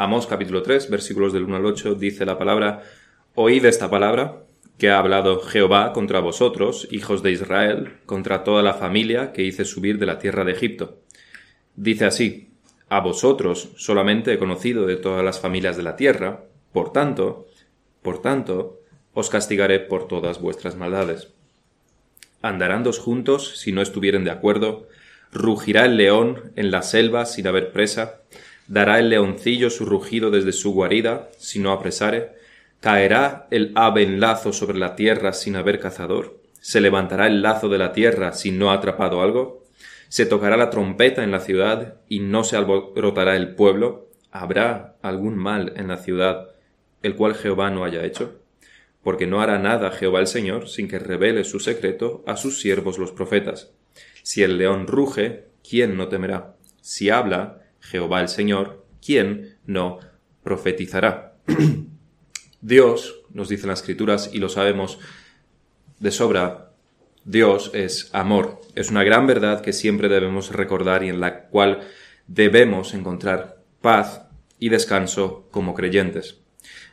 Amós capítulo 3, versículos del 1 al 8, dice la palabra, Oíd esta palabra que ha hablado Jehová contra vosotros, hijos de Israel, contra toda la familia que hice subir de la tierra de Egipto. Dice así, A vosotros solamente he conocido de todas las familias de la tierra, por tanto, por tanto, os castigaré por todas vuestras maldades. Andarán dos juntos si no estuvieren de acuerdo, rugirá el león en la selva sin haber presa, dará el leoncillo su rugido desde su guarida si no apresare, caerá el ave en lazo sobre la tierra sin haber cazador, se levantará el lazo de la tierra si no ha atrapado algo, se tocará la trompeta en la ciudad y no se alborotará el pueblo, habrá algún mal en la ciudad el cual Jehová no haya hecho porque no hará nada Jehová el Señor sin que revele su secreto a sus siervos los profetas. Si el león ruge, ¿quién no temerá? Si habla Jehová el Señor, ¿quién no profetizará? Dios, nos dicen las escrituras y lo sabemos de sobra, Dios es amor. Es una gran verdad que siempre debemos recordar y en la cual debemos encontrar paz y descanso como creyentes.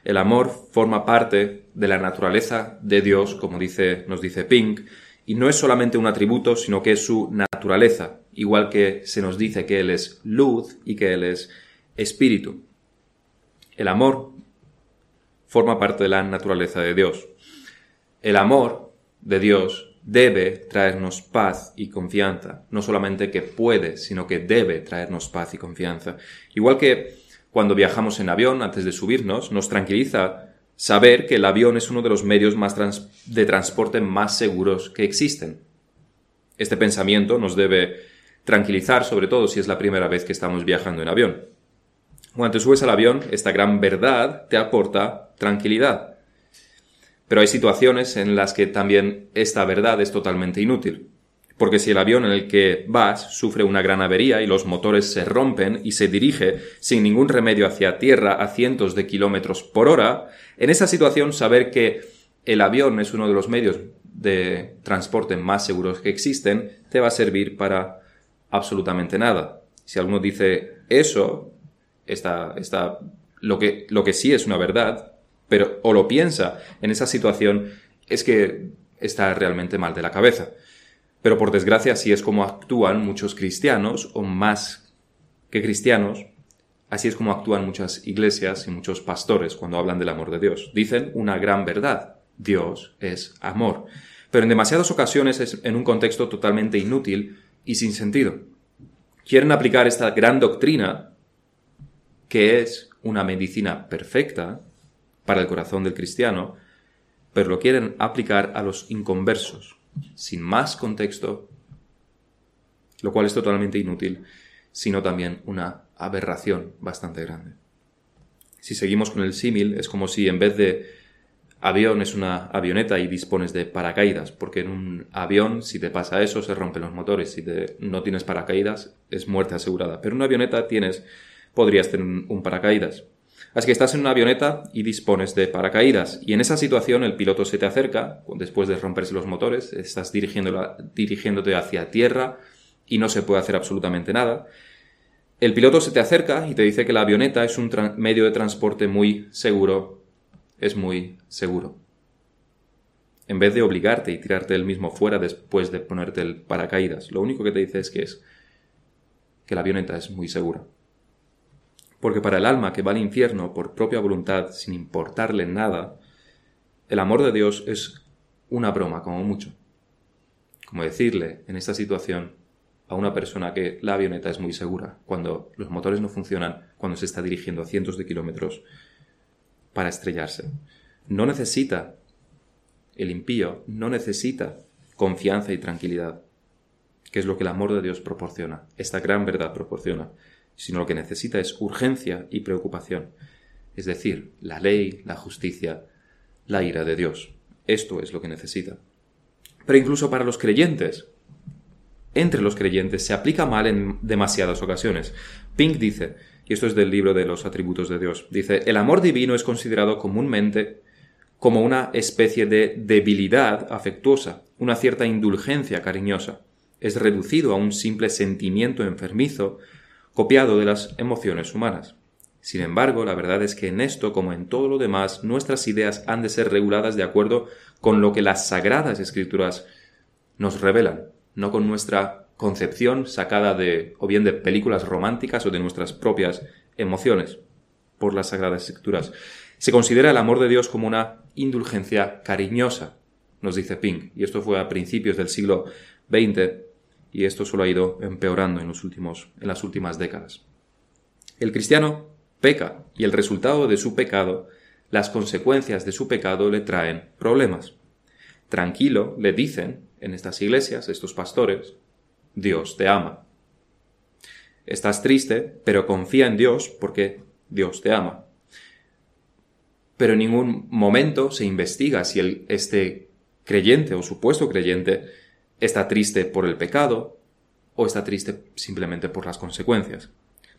El amor forma parte de la naturaleza de Dios, como dice, nos dice Pink, y no es solamente un atributo, sino que es su naturaleza, igual que se nos dice que Él es luz y que Él es espíritu. El amor forma parte de la naturaleza de Dios. El amor de Dios debe traernos paz y confianza, no solamente que puede, sino que debe traernos paz y confianza. Igual que cuando viajamos en avión, antes de subirnos, nos tranquiliza saber que el avión es uno de los medios de transporte más seguros que existen. Este pensamiento nos debe tranquilizar, sobre todo si es la primera vez que estamos viajando en avión. Cuando te subes al avión, esta gran verdad te aporta tranquilidad. Pero hay situaciones en las que también esta verdad es totalmente inútil. Porque si el avión en el que vas sufre una gran avería y los motores se rompen y se dirige sin ningún remedio hacia tierra a cientos de kilómetros por hora, en esa situación saber que el avión es uno de los medios de transporte más seguros que existen te va a servir para absolutamente nada. Si alguno dice eso, está, está, lo, que, lo que sí es una verdad, pero o lo piensa en esa situación, es que está realmente mal de la cabeza. Pero por desgracia así es como actúan muchos cristianos, o más que cristianos, así es como actúan muchas iglesias y muchos pastores cuando hablan del amor de Dios. Dicen una gran verdad, Dios es amor. Pero en demasiadas ocasiones es en un contexto totalmente inútil y sin sentido. Quieren aplicar esta gran doctrina, que es una medicina perfecta para el corazón del cristiano, pero lo quieren aplicar a los inconversos, sin más contexto, lo cual es totalmente inútil, sino también una aberración bastante grande. Si seguimos con el símil, es como si en vez de avión es una avioneta y dispones de paracaídas, porque en un avión, si te pasa eso, se rompen los motores, si no tienes paracaídas, es muerte asegurada, pero en una avioneta tienes, podrías tener un paracaídas. Así que estás en una avioneta y dispones de paracaídas. Y en esa situación el piloto se te acerca, después de romperse los motores, estás dirigiéndote hacia tierra y no se puede hacer absolutamente nada. El piloto se te acerca y te dice que la avioneta es un medio de transporte muy seguro. Es muy seguro. En vez de obligarte y tirarte el mismo fuera después de ponerte el paracaídas, lo único que te dice es que es que la avioneta es muy segura. Porque para el alma que va al infierno por propia voluntad, sin importarle nada, el amor de Dios es una broma, como mucho. Como decirle en esta situación a una persona que la avioneta es muy segura, cuando los motores no funcionan, cuando se está dirigiendo a cientos de kilómetros para estrellarse. No necesita, el impío no necesita confianza y tranquilidad, que es lo que el amor de Dios proporciona, esta gran verdad proporciona sino lo que necesita es urgencia y preocupación, es decir, la ley, la justicia, la ira de Dios. Esto es lo que necesita. Pero incluso para los creyentes, entre los creyentes, se aplica mal en demasiadas ocasiones. Pink dice, y esto es del libro de los atributos de Dios, dice, el amor divino es considerado comúnmente como una especie de debilidad afectuosa, una cierta indulgencia cariñosa. Es reducido a un simple sentimiento enfermizo copiado de las emociones humanas. Sin embargo, la verdad es que en esto, como en todo lo demás, nuestras ideas han de ser reguladas de acuerdo con lo que las sagradas escrituras nos revelan, no con nuestra concepción sacada de o bien de películas románticas o de nuestras propias emociones por las sagradas escrituras. Se considera el amor de Dios como una indulgencia cariñosa, nos dice Pink, y esto fue a principios del siglo XX y esto solo ha ido empeorando en, los últimos, en las últimas décadas. El cristiano peca y el resultado de su pecado, las consecuencias de su pecado le traen problemas. Tranquilo, le dicen en estas iglesias, estos pastores, Dios te ama. Estás triste, pero confía en Dios porque Dios te ama. Pero en ningún momento se investiga si el, este creyente o supuesto creyente está triste por el pecado o está triste simplemente por las consecuencias.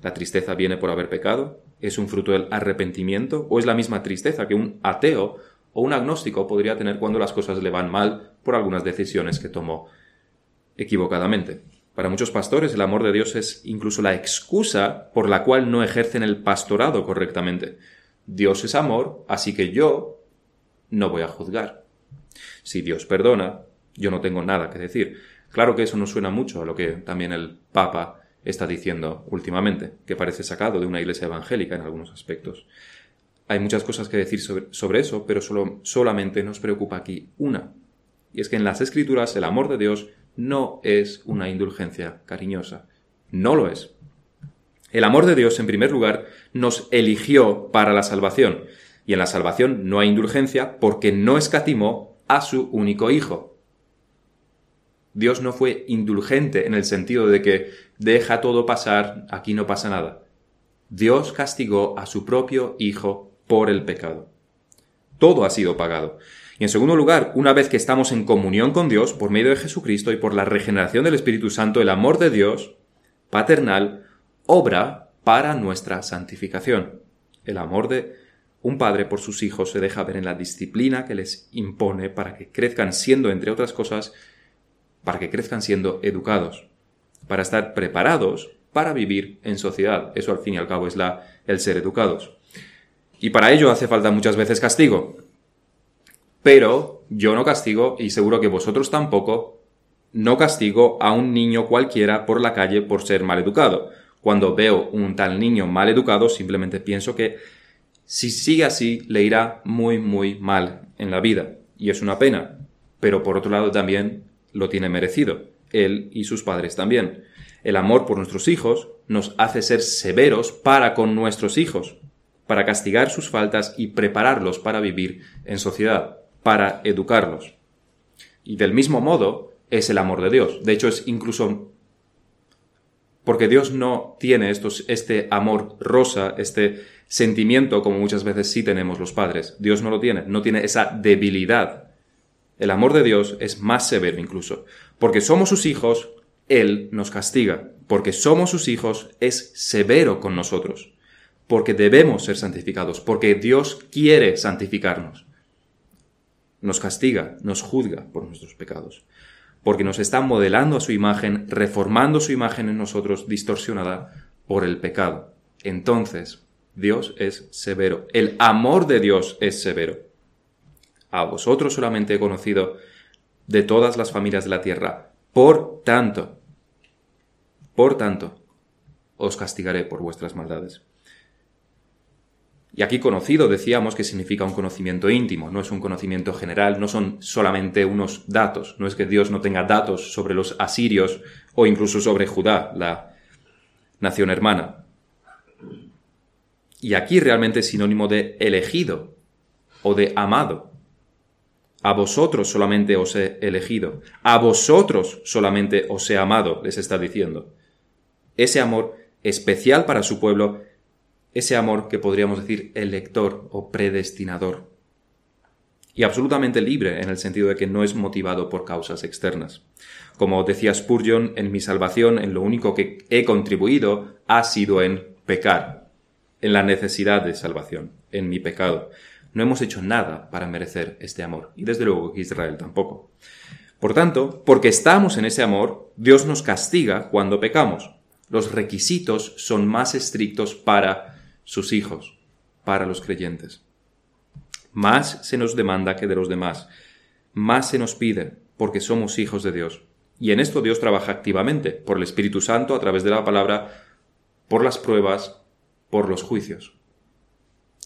¿La tristeza viene por haber pecado? ¿Es un fruto del arrepentimiento? ¿O es la misma tristeza que un ateo o un agnóstico podría tener cuando las cosas le van mal por algunas decisiones que tomó equivocadamente? Para muchos pastores el amor de Dios es incluso la excusa por la cual no ejercen el pastorado correctamente. Dios es amor, así que yo no voy a juzgar. Si Dios perdona, yo no tengo nada que decir. Claro que eso no suena mucho a lo que también el Papa está diciendo últimamente, que parece sacado de una iglesia evangélica en algunos aspectos. Hay muchas cosas que decir sobre, eso, pero solo, solamente nos preocupa aquí una. Y es que en las escrituras el amor de Dios no es una indulgencia cariñosa. No lo es. El amor de Dios, en primer lugar, nos eligió para la salvación. Y en la salvación no hay indulgencia porque no escatimó a su único Hijo. Dios no fue indulgente en el sentido de que deja todo pasar, aquí no pasa nada. Dios castigó a su propio Hijo por el pecado. Todo ha sido pagado. Y en segundo lugar, una vez que estamos en comunión con Dios por medio de Jesucristo y por la regeneración del Espíritu Santo, el amor de Dios, paternal, obra para nuestra santificación. El amor de un padre por sus hijos se deja ver en la disciplina que les impone para que crezcan siendo, entre otras cosas, para que crezcan siendo educados, para estar preparados para vivir en sociedad. Eso al fin y al cabo es la, el ser educados. Y para ello hace falta muchas veces castigo. Pero yo no castigo, y seguro que vosotros tampoco, no castigo a un niño cualquiera por la calle por ser mal educado. Cuando veo un tal niño mal educado, simplemente pienso que si sigue así, le irá muy, muy mal en la vida. Y es una pena. Pero por otro lado también lo tiene merecido, él y sus padres también. El amor por nuestros hijos nos hace ser severos para con nuestros hijos, para castigar sus faltas y prepararlos para vivir en sociedad, para educarlos. Y del mismo modo es el amor de Dios. De hecho, es incluso porque Dios no tiene estos, este amor rosa, este sentimiento como muchas veces sí tenemos los padres. Dios no lo tiene, no tiene esa debilidad el amor de Dios es más severo incluso. Porque somos sus hijos, Él nos castiga. Porque somos sus hijos, es severo con nosotros. Porque debemos ser santificados. Porque Dios quiere santificarnos. Nos castiga, nos juzga por nuestros pecados. Porque nos está modelando a su imagen, reformando su imagen en nosotros distorsionada por el pecado. Entonces, Dios es severo. El amor de Dios es severo. A vosotros solamente he conocido de todas las familias de la tierra. Por tanto, por tanto, os castigaré por vuestras maldades. Y aquí conocido decíamos que significa un conocimiento íntimo, no es un conocimiento general, no son solamente unos datos, no es que Dios no tenga datos sobre los asirios o incluso sobre Judá, la nación hermana. Y aquí realmente es sinónimo de elegido o de amado. A vosotros solamente os he elegido, a vosotros solamente os he amado, les está diciendo. Ese amor especial para su pueblo, ese amor que podríamos decir elector o predestinador. Y absolutamente libre en el sentido de que no es motivado por causas externas. Como decía Spurgeon, en mi salvación, en lo único que he contribuido ha sido en pecar, en la necesidad de salvación, en mi pecado. No hemos hecho nada para merecer este amor, y desde luego Israel tampoco. Por tanto, porque estamos en ese amor, Dios nos castiga cuando pecamos. Los requisitos son más estrictos para sus hijos, para los creyentes. Más se nos demanda que de los demás, más se nos pide, porque somos hijos de Dios. Y en esto Dios trabaja activamente, por el Espíritu Santo, a través de la palabra, por las pruebas, por los juicios.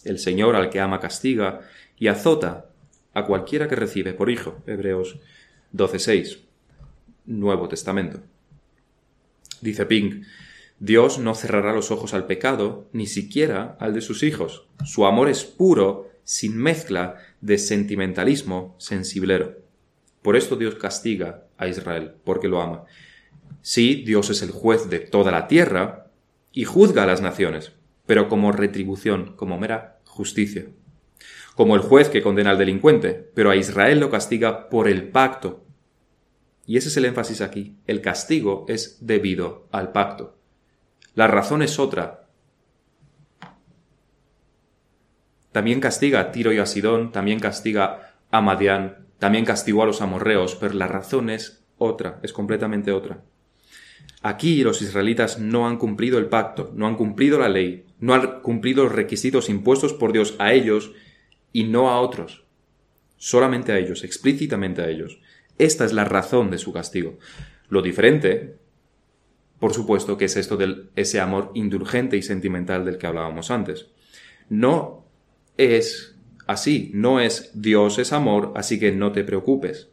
El Señor al que ama castiga y azota a cualquiera que recibe por hijo. Hebreos 12.6. Nuevo Testamento. Dice Pink, Dios no cerrará los ojos al pecado, ni siquiera al de sus hijos. Su amor es puro, sin mezcla de sentimentalismo sensiblero. Por esto Dios castiga a Israel, porque lo ama. Sí, Dios es el juez de toda la tierra y juzga a las naciones, pero como retribución, como mera justicia. Como el juez que condena al delincuente, pero a Israel lo castiga por el pacto. Y ese es el énfasis aquí. El castigo es debido al pacto. La razón es otra. También castiga a Tiro y a Sidón, también castiga a Madián, también castigó a los amorreos, pero la razón es otra, es completamente otra. Aquí los israelitas no han cumplido el pacto, no han cumplido la ley, no han cumplido los requisitos impuestos por Dios a ellos y no a otros. Solamente a ellos, explícitamente a ellos. Esta es la razón de su castigo. Lo diferente, por supuesto, que es esto de ese amor indulgente y sentimental del que hablábamos antes. No es así, no es Dios es amor, así que no te preocupes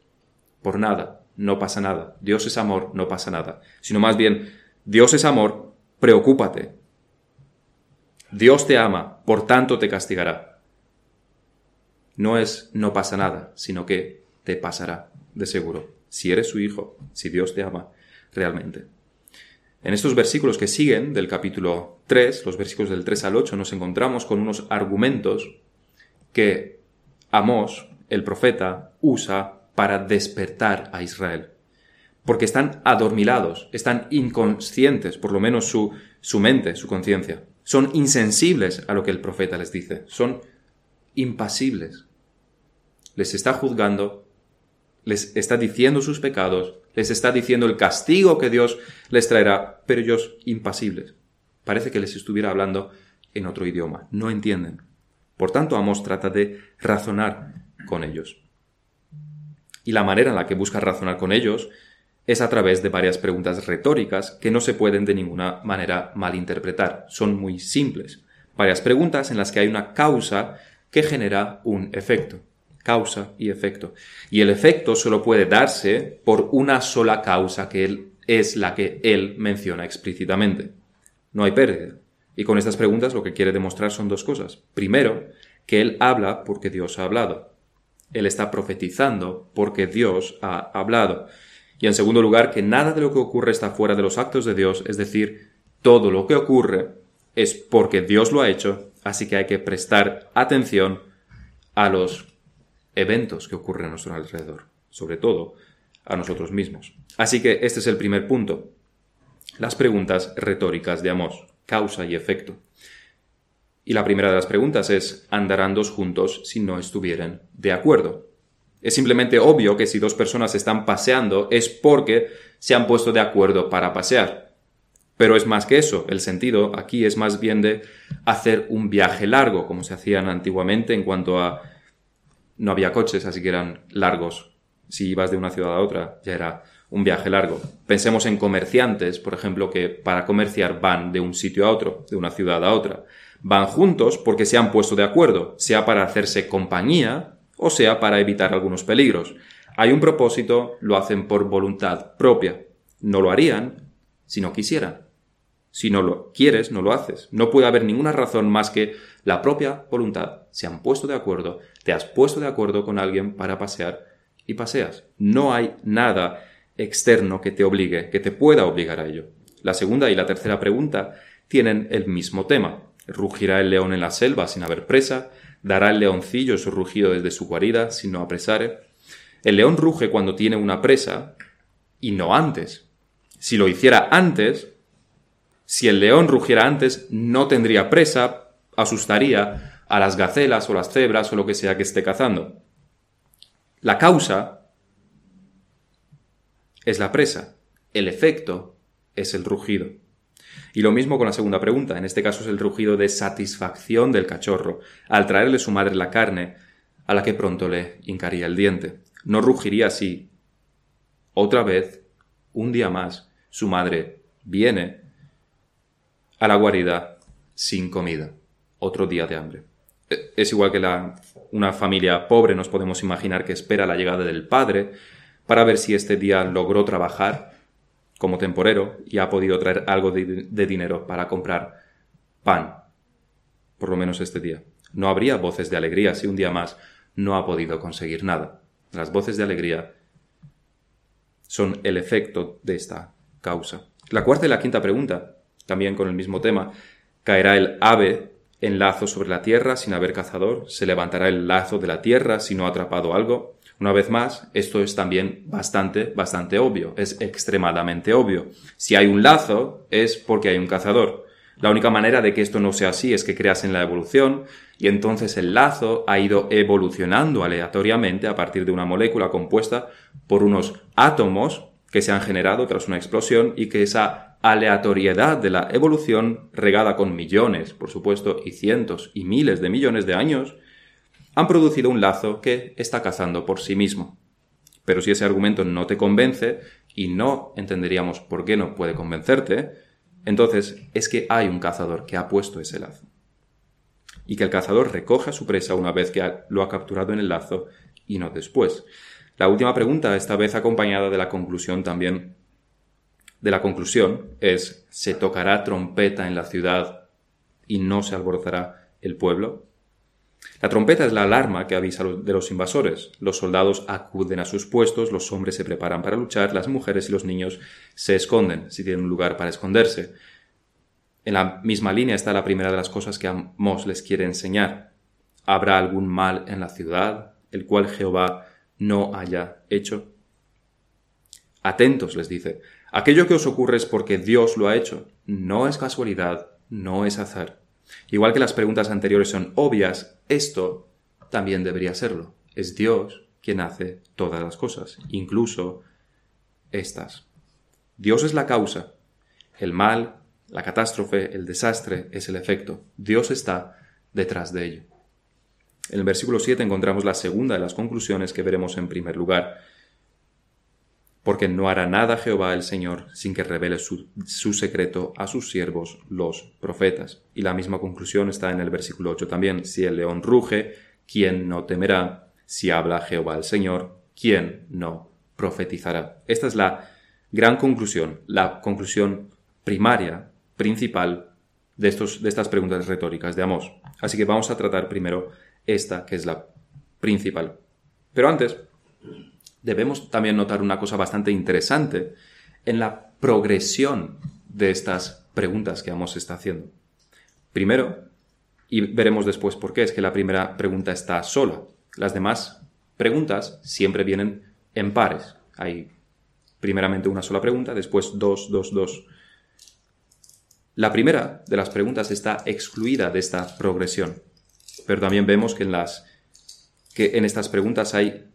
por nada, no pasa nada. Dios es amor, no pasa nada. Sino más bien, Dios es amor, preocúpate. Dios te ama, por tanto te castigará. No es no pasa nada, sino que te pasará, de seguro, si eres su hijo, si Dios te ama realmente. En estos versículos que siguen del capítulo 3, los versículos del 3 al 8, nos encontramos con unos argumentos que Amós, el profeta, usa para despertar a Israel. Porque están adormilados, están inconscientes, por lo menos su, su mente, su conciencia. Son insensibles a lo que el profeta les dice, son impasibles. Les está juzgando, les está diciendo sus pecados, les está diciendo el castigo que Dios les traerá, pero ellos impasibles. Parece que les estuviera hablando en otro idioma, no entienden. Por tanto, Amos trata de razonar con ellos. Y la manera en la que busca razonar con ellos es a través de varias preguntas retóricas que no se pueden de ninguna manera malinterpretar. Son muy simples. Varias preguntas en las que hay una causa que genera un efecto. Causa y efecto. Y el efecto solo puede darse por una sola causa que es la que él menciona explícitamente. No hay pérdida. Y con estas preguntas lo que quiere demostrar son dos cosas. Primero, que Él habla porque Dios ha hablado. Él está profetizando porque Dios ha hablado. Y en segundo lugar, que nada de lo que ocurre está fuera de los actos de Dios, es decir, todo lo que ocurre es porque Dios lo ha hecho, así que hay que prestar atención a los eventos que ocurren a nuestro alrededor, sobre todo a nosotros mismos. Así que este es el primer punto, las preguntas retóricas de Amós causa y efecto. Y la primera de las preguntas es, ¿andarán dos juntos si no estuvieran de acuerdo? Es simplemente obvio que si dos personas están paseando es porque se han puesto de acuerdo para pasear. Pero es más que eso, el sentido aquí es más bien de hacer un viaje largo, como se hacían antiguamente en cuanto a... no había coches, así que eran largos. Si ibas de una ciudad a otra, ya era un viaje largo. Pensemos en comerciantes, por ejemplo, que para comerciar van de un sitio a otro, de una ciudad a otra. Van juntos porque se han puesto de acuerdo, sea para hacerse compañía o sea para evitar algunos peligros. Hay un propósito, lo hacen por voluntad propia. No lo harían si no quisieran. Si no lo quieres, no lo haces. No puede haber ninguna razón más que la propia voluntad. Se han puesto de acuerdo, te has puesto de acuerdo con alguien para pasear y paseas. No hay nada externo que te obligue, que te pueda obligar a ello. La segunda y la tercera pregunta tienen el mismo tema. ¿Rugirá el león en la selva sin haber presa? ¿Dará el leoncillo su rugido desde su guarida sin no apresare? El león ruge cuando tiene una presa y no antes. Si lo hiciera antes, si el león rugiera antes, no tendría presa, asustaría a las gacelas o las cebras o lo que sea que esté cazando. La causa es la presa, el efecto es el rugido. Y lo mismo con la segunda pregunta, en este caso es el rugido de satisfacción del cachorro, al traerle su madre la carne, a la que pronto le hincaría el diente. No rugiría si, otra vez, un día más, su madre viene a la guarida sin comida, otro día de hambre. E, es igual que la, una familia pobre, nos podemos imaginar que espera la llegada del padre para ver si este día logró trabajar como temporero y ha podido traer algo de, de dinero para comprar pan, por lo menos este día. No habría voces de alegría si un día más no ha podido conseguir nada. Las voces de alegría son el efecto de esta causa. La cuarta y la quinta pregunta, también con el mismo tema, ¿caerá el ave en lazo sobre la tierra sin haber cazador? ¿Se levantará el lazo de la tierra si no ha atrapado algo? Una vez más, esto es también bastante, bastante obvio, es extremadamente obvio. Si hay un lazo, es porque hay un cazador. La única manera de que esto no sea así es que creas en la evolución y entonces el lazo ha ido evolucionando aleatoriamente a partir de una molécula compuesta por unos átomos que se han generado tras una explosión y que esa aleatoriedad de la evolución, regada con millones, por supuesto, y cientos y miles de millones de años, han producido un lazo que está cazando por sí mismo. Pero si ese argumento no te convence, y no entenderíamos por qué no puede convencerte, entonces es que hay un cazador que ha puesto ese lazo. Y que el cazador recoge a su presa una vez que lo ha capturado en el lazo y no después. La última pregunta, esta vez acompañada de la conclusión también, de la conclusión, es ¿se tocará trompeta en la ciudad y no se alborozará el pueblo? La trompeta es la alarma que avisa de los invasores. Los soldados acuden a sus puestos, los hombres se preparan para luchar, las mujeres y los niños se esconden, si tienen un lugar para esconderse. En la misma línea está la primera de las cosas que Amos les quiere enseñar. ¿Habrá algún mal en la ciudad, el cual Jehová no haya hecho? Atentos, les dice. Aquello que os ocurre es porque Dios lo ha hecho. No es casualidad, no es azar. Igual que las preguntas anteriores son obvias, esto también debería serlo. Es Dios quien hace todas las cosas, incluso estas. Dios es la causa. El mal, la catástrofe, el desastre es el efecto. Dios está detrás de ello. En el versículo 7 encontramos la segunda de las conclusiones que veremos en primer lugar porque no hará nada Jehová el Señor sin que revele su, secreto a sus siervos los profetas. Y la misma conclusión está en el versículo 8 también. Si el león ruge, ¿quién no temerá? Si habla Jehová el Señor, ¿quién no profetizará? Esta es la gran conclusión, la conclusión primaria, principal de, estos, de estas preguntas retóricas de Amós. Así que vamos a tratar primero esta, que es la principal. Pero antes, debemos también notar una cosa bastante interesante en la progresión de estas preguntas que Amos está haciendo. Primero, y veremos después por qué, es que la primera pregunta está sola. Las demás preguntas siempre vienen en pares. Hay primeramente una sola pregunta, después dos, dos, dos. La primera de las preguntas está excluida de esta progresión, pero también vemos que en, las, que en estas preguntas hay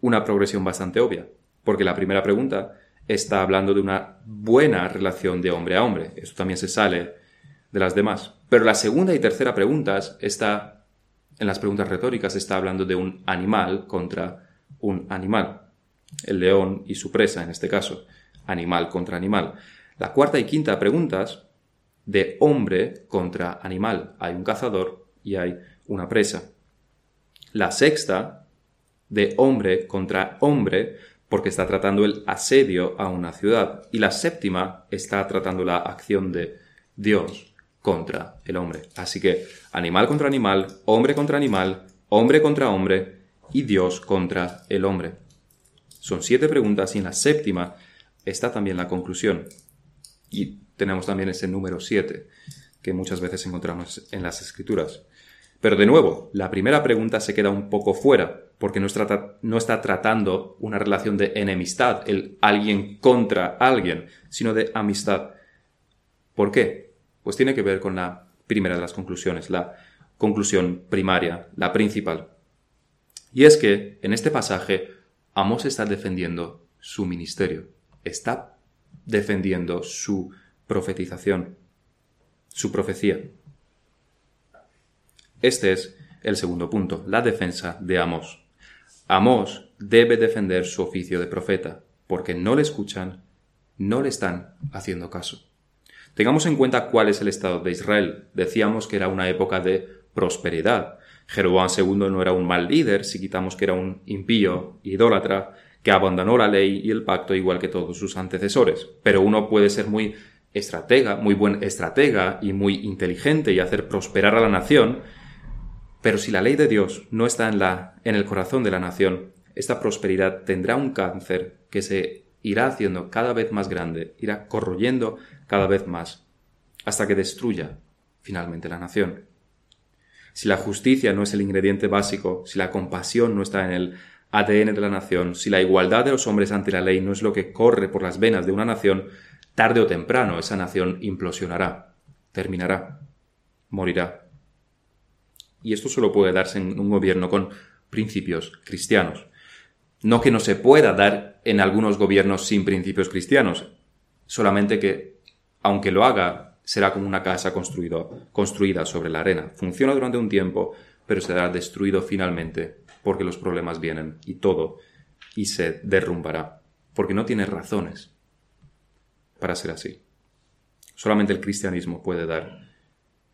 una progresión bastante obvia, porque la primera pregunta está hablando de una buena relación de hombre a hombre. Esto también se sale de las demás. Pero la segunda y tercera preguntas está, en las preguntas retóricas, está hablando de un animal contra un animal. El león y su presa, en este caso. Animal contra animal. La cuarta y quinta preguntas, de hombre contra animal. Hay un cazador y hay una presa. La sexta de hombre contra hombre porque está tratando el asedio a una ciudad. Y la séptima está tratando la acción de Dios contra el hombre. Así que animal contra animal, hombre contra animal, hombre contra hombre y Dios contra el hombre. Son siete preguntas y en la séptima está también la conclusión. Y tenemos también ese número siete que muchas veces encontramos en las escrituras. Pero de nuevo, la primera pregunta se queda un poco fuera, porque no está, tratando una relación de enemistad, el alguien contra alguien, sino de amistad. ¿Por qué? Pues tiene que ver con la primera de las conclusiones, la conclusión primaria, la principal. Y es que en este pasaje Amos está defendiendo su ministerio, está defendiendo su profetización, su profecía. Este es el segundo punto, la defensa de Amós. Amós debe defender su oficio de profeta, porque no le escuchan, no le están haciendo caso. Tengamos en cuenta cuál es el estado de Israel. Decíamos que era una época de prosperidad. Jeroboam II no era un mal líder, si quitamos que era un impío, idólatra, que abandonó la ley y el pacto igual que todos sus antecesores. Pero uno puede ser muy estratega, muy buen estratega y muy inteligente y hacer prosperar a la nación, pero si la ley de Dios no está en la en el corazón de la nación, esta prosperidad tendrá un cáncer que se irá haciendo cada vez más grande, irá corroyendo cada vez más, hasta que destruya finalmente la nación. Si la justicia no es el ingrediente básico, si la compasión no está en el ADN de la nación, si la igualdad de los hombres ante la ley no es lo que corre por las venas de una nación, tarde o temprano esa nación implosionará, terminará, morirá. Y esto solo puede darse en un gobierno con principios cristianos. No que no se pueda dar en algunos gobiernos sin principios cristianos, solamente que, aunque lo haga, será como una casa construida sobre la arena. Funciona durante un tiempo, pero será destruido finalmente porque los problemas vienen y todo, y se derrumbará, porque no tiene razones para ser así. Solamente el cristianismo puede dar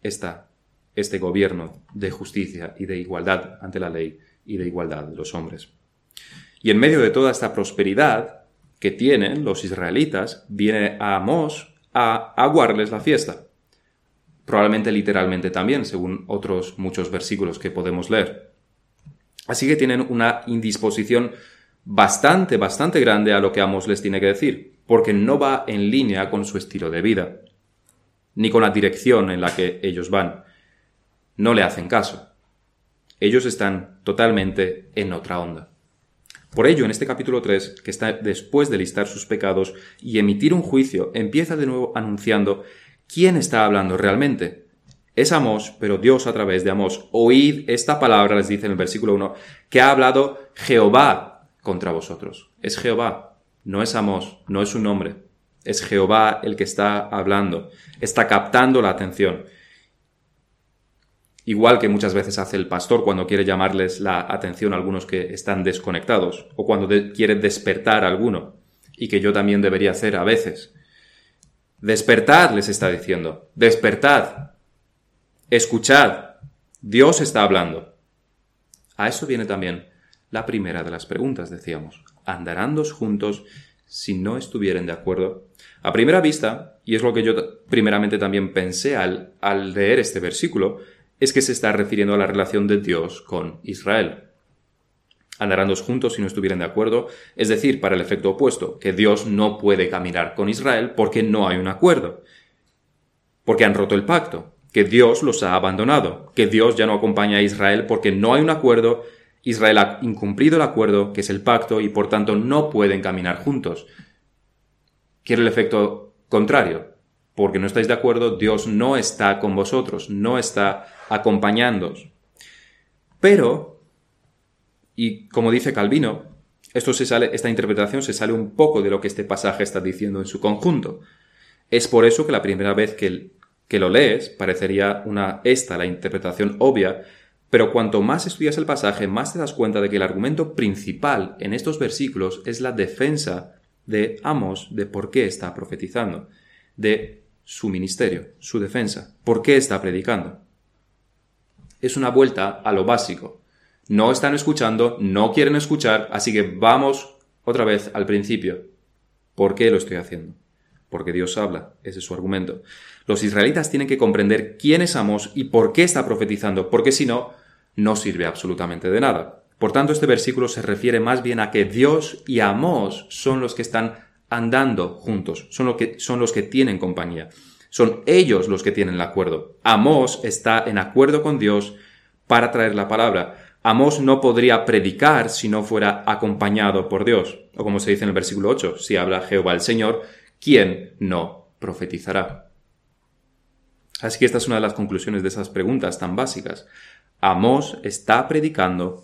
esta, este gobierno de justicia y de igualdad ante la ley y de igualdad de los hombres. Y en medio de toda esta prosperidad que tienen los israelitas, viene a Amós a aguarles la fiesta. Probablemente literalmente también, según otros muchos versículos que podemos leer. Así que tienen una indisposición bastante, bastante grande a lo que Amos les tiene que decir, porque no va en línea con su estilo de vida, ni con la dirección en la que ellos van. No le hacen caso. Ellos están totalmente en otra onda. Por ello, en este capítulo 3, que está después de listar sus pecados y emitir un juicio, empieza de nuevo anunciando quién está hablando realmente, es Amós, pero Dios a través de Amós. Oíd esta palabra, les dice en el versículo 1, que ha hablado Jehová contra vosotros. Es Jehová, no es Amós, no es su nombre. Es Jehová el que está hablando, está captando la atención. Igual que muchas veces hace el pastor cuando quiere llamarles la atención a algunos que están desconectados, o cuando quiere despertar a alguno, y que yo también debería hacer a veces. Despertad, les está diciendo, despertad, Escuchad, Dios está hablando. A eso viene también la primera de las preguntas, decíamos. ¿Andarán dos juntos si no estuvieren de acuerdo? A primera vista, y es lo que yo primeramente también pensé al, al leer este versículo, es que se está refiriendo a la relación de Dios con Israel. Andarán dos juntos si no estuvieran de acuerdo, es decir, para el efecto opuesto, que Dios no puede caminar con Israel porque no hay un acuerdo, porque han roto el pacto, que Dios los ha abandonado, que Dios ya no acompaña a Israel porque no hay un acuerdo, Israel ha incumplido el acuerdo, que es el pacto, y por tanto no pueden caminar juntos. Quiere el efecto contrario. Porque no estáis de acuerdo, Dios no está con vosotros, no está acompañándoos. Pero, y como dice Calvino, esto se sale, esta interpretación se sale un poco de lo que este pasaje está diciendo en su conjunto. Es por eso que la primera vez que que lo lees, parecería una esta la interpretación obvia, pero cuanto más estudias el pasaje, más te das cuenta de que el argumento principal en estos versículos es la defensa de Amos de por qué está profetizando, de su ministerio, su defensa, por qué está predicando. Es una vuelta a lo básico. No están escuchando, no quieren escuchar, así que vamos otra vez al principio. ¿Por qué lo estoy haciendo? Porque Dios habla, ese es su argumento. Los israelitas tienen que comprender quién es Amos y por qué está profetizando, porque si no, no sirve absolutamente de nada. Por tanto, este versículo se refiere más bien a que Dios y Amos son los que están andando juntos, son, que, son los que tienen compañía. Son ellos los que tienen el acuerdo. Amos está en acuerdo con Dios para traer la palabra. Amos no podría predicar si no fuera acompañado por Dios. O como se dice en el versículo 8, si habla Jehová el Señor, ¿quién no profetizará? Así que esta es una de las conclusiones de esas preguntas tan básicas. Amós está predicando,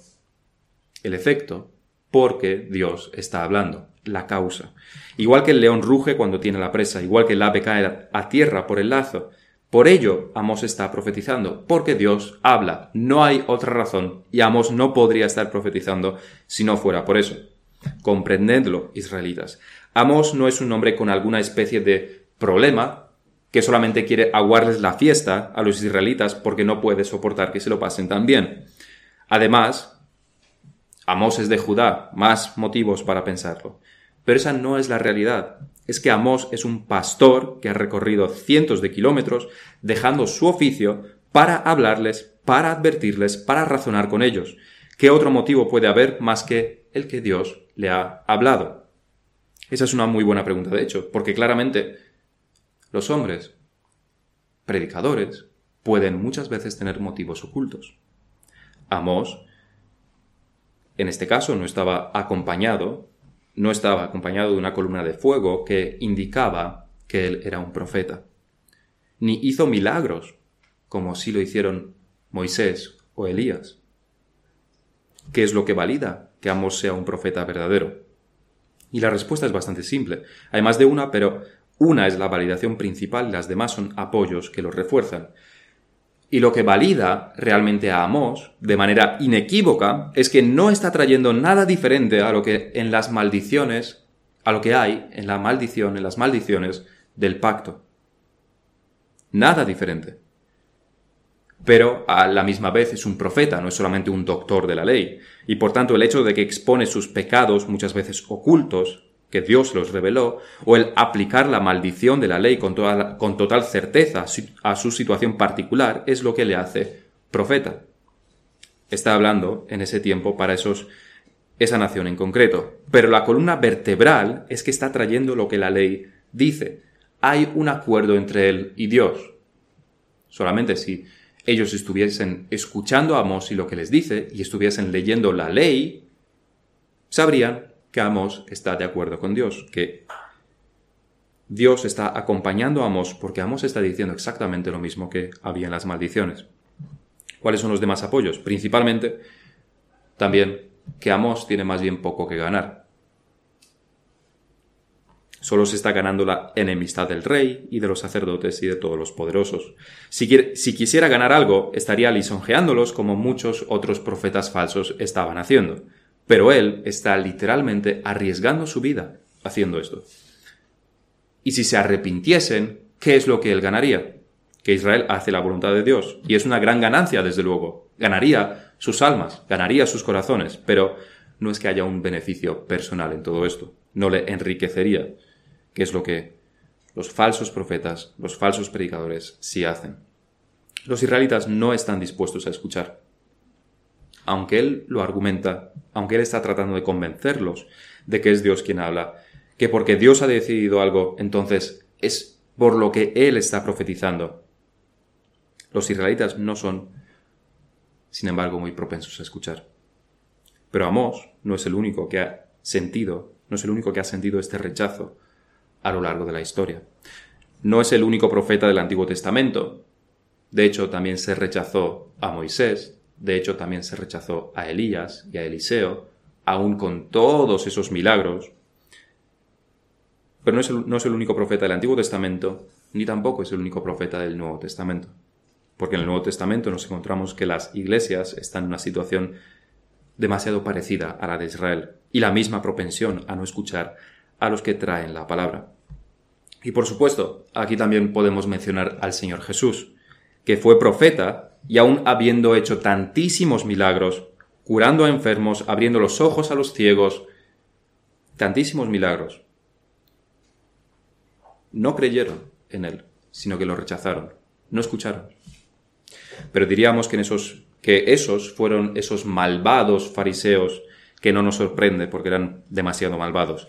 el efecto porque Dios está hablando, la causa. Igual que el león ruge cuando tiene la presa, igual que el ave cae a tierra por el lazo. Por ello, Amos está profetizando, porque Dios habla. No hay otra razón, y Amos no podría estar profetizando si no fuera por eso. Comprendedlo, israelitas. Amos no es un hombre con alguna especie de problema que solamente quiere aguarles la fiesta a los israelitas porque no puede soportar que se lo pasen tan bien. Además, Amos es de Judá, más motivos para pensarlo. Pero esa no es la realidad. Es que Amos es un pastor que ha recorrido cientos de kilómetros dejando su oficio para hablarles, para advertirles, para razonar con ellos. ¿Qué otro motivo puede haber más que el que Dios le ha hablado? Esa es una muy buena pregunta, de hecho, porque claramente los hombres, predicadores, pueden muchas veces tener motivos ocultos. Amos, en este caso, no estaba acompañado, no estaba acompañado de una columna de fuego que indicaba que él era un profeta. Ni hizo milagros, como sí lo hicieron Moisés o Elías. ¿Qué es lo que valida que Amos sea un profeta verdadero? Y la respuesta es bastante simple. Hay más de una, pero una es la validación principal y las demás son apoyos que lo refuerzan. Y lo que valida realmente a Amós, de manera inequívoca, es que no está trayendo nada diferente a lo que en las maldiciones, a lo que hay en la maldición, en las maldiciones del pacto. Nada diferente. Pero a la misma vez es un profeta, no es solamente un doctor de la ley. Y por tanto el hecho de que expone sus pecados, muchas veces ocultos, que Dios los reveló, o el aplicar la maldición de la ley con, con total certeza a su situación particular, es lo que le hace profeta. Está hablando en ese tiempo para esos, esa nación en concreto. Pero la columna vertebral es que está trayendo lo que la ley dice. Hay un acuerdo entre él y Dios. Solamente si ellos estuviesen escuchando a Amós y lo que les dice y estuviesen leyendo la ley, sabrían que Amos está de acuerdo con Dios, que Dios está acompañando a Amos porque Amos está diciendo exactamente lo mismo que había en las maldiciones. ¿Cuáles son los demás apoyos? Principalmente, también que Amos tiene más bien poco que ganar. Solo se está ganando la enemistad del rey y de los sacerdotes y de todos los poderosos. Si, si quisiera ganar algo, estaría lisonjeándolos como muchos otros profetas falsos estaban haciendo. Pero él está literalmente arriesgando su vida haciendo esto. Y si se arrepintiesen, ¿qué es lo que él ganaría? Que Israel hace la voluntad de Dios. Y es una gran ganancia, desde luego. Ganaría sus almas, ganaría sus corazones, pero no es que haya un beneficio personal en todo esto. No le enriquecería, que es lo que los falsos profetas, los falsos predicadores sí hacen. Los israelitas no están dispuestos a escuchar aunque él lo argumenta, aunque él está tratando de convencerlos de que es Dios quien habla, que porque Dios ha decidido algo, entonces es por lo que él está profetizando. Los israelitas no son, sin embargo, muy propensos a escuchar. Pero Amós no es el único que ha sentido, no es el único que ha sentido este rechazo a lo largo de la historia. No es el único profeta del Antiguo Testamento. De hecho, también se rechazó a Moisés, de hecho, también se rechazó a Elías y a Eliseo, aun con todos esos milagros. Pero no es, el, no es el único profeta del Antiguo Testamento, ni tampoco es el único profeta del Nuevo Testamento. Porque en el Nuevo Testamento nos encontramos que las iglesias están en una situación demasiado parecida a la de Israel y la misma propensión a no escuchar a los que traen la palabra. Y por supuesto, aquí también podemos mencionar al Señor Jesús, que fue profeta y aún habiendo hecho tantísimos milagros, curando a enfermos, abriendo los ojos a los ciegos, tantísimos milagros, no creyeron en él, sino que lo rechazaron, no escucharon. Pero diríamos que, en esos, que esos fueron esos malvados fariseos, que no nos sorprende porque eran demasiado malvados.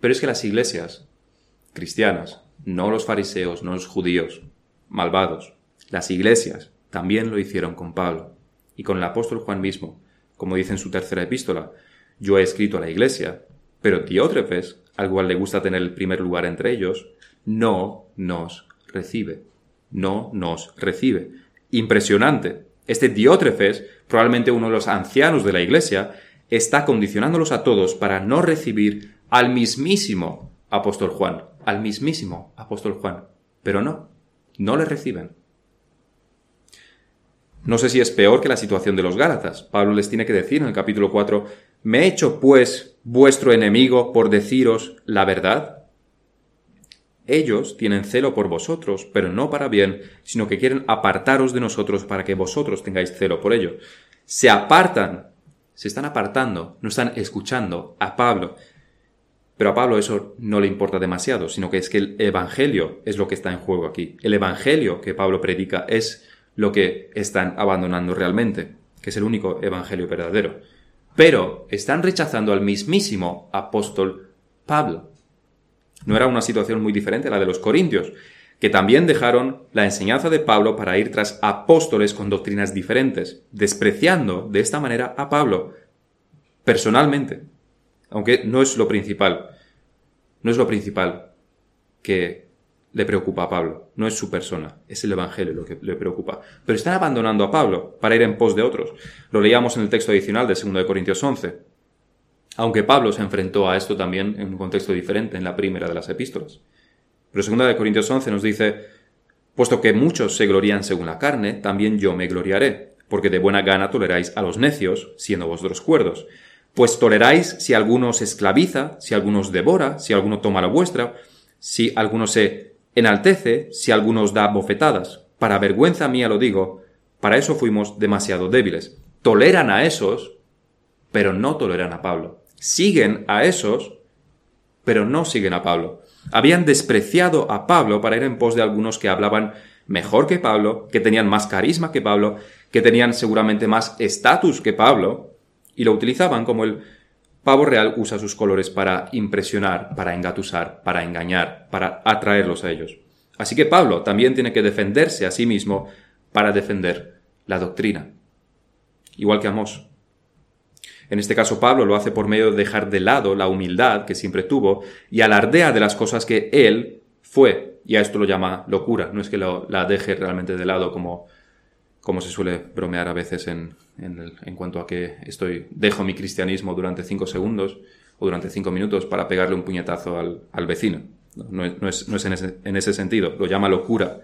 Pero es que las iglesias cristianas, no los fariseos, no los judíos, malvados, las iglesias también lo hicieron con Pablo y con el apóstol Juan mismo, como dice en su tercera epístola. Yo he escrito a la iglesia, pero Diótrefes, al cual le gusta tener el primer lugar entre ellos, no nos recibe. No nos recibe. Impresionante. Este Diótrefes, probablemente uno de los ancianos de la iglesia, está condicionándolos a todos para no recibir al mismísimo apóstol Juan, al mismísimo apóstol Juan. Pero no, no le reciben. No sé si es peor que la situación de los Gálatas. Pablo les tiene que decir en el capítulo 4, ¿me he hecho pues vuestro enemigo por deciros la verdad? Ellos tienen celo por vosotros, pero no para bien, sino que quieren apartaros de nosotros para que vosotros tengáis celo por ello. Se apartan, se están apartando, no están escuchando a Pablo. Pero a Pablo eso no le importa demasiado, sino que es que el Evangelio es lo que está en juego aquí. El Evangelio que Pablo predica es lo que están abandonando realmente, que es el único Evangelio verdadero. Pero están rechazando al mismísimo apóstol Pablo. No era una situación muy diferente a la de los corintios, que también dejaron la enseñanza de Pablo para ir tras apóstoles con doctrinas diferentes, despreciando de esta manera a Pablo personalmente, aunque no es lo principal, no es lo principal que le preocupa a Pablo, no es su persona, es el Evangelio lo que le preocupa. Pero están abandonando a Pablo para ir en pos de otros. Lo leíamos en el texto adicional de 2 de Corintios 11. Aunque Pablo se enfrentó a esto también en un contexto diferente en la primera de las epístolas. Pero 2 de Corintios 11 nos dice, puesto que muchos se glorían según la carne, también yo me gloriaré, porque de buena gana toleráis a los necios, siendo vosotros cuerdos. Pues toleráis si alguno se esclaviza, si alguno os devora, si alguno toma la vuestra, si alguno se Enaltece si alguno os da bofetadas. Para vergüenza mía lo digo, para eso fuimos demasiado débiles. Toleran a esos, pero no toleran a Pablo. Siguen a esos, pero no siguen a Pablo. Habían despreciado a Pablo para ir en pos de algunos que hablaban mejor que Pablo, que tenían más carisma que Pablo, que tenían seguramente más estatus que Pablo, y lo utilizaban como el Pavo real usa sus colores para impresionar, para engatusar, para engañar, para atraerlos a ellos. Así que Pablo también tiene que defenderse a sí mismo para defender la doctrina. Igual que Amós. En este caso Pablo lo hace por medio de dejar de lado la humildad que siempre tuvo y alardea de las cosas que él fue. Y a esto lo llama locura. No es que lo, la deje realmente de lado como como se suele bromear a veces en, en, cuanto a que estoy, dejo mi cristianismo durante cinco segundos o durante cinco minutos para pegarle un puñetazo al, al vecino. No, no, es, no es en, ese, en, ese, sentido, lo llama locura.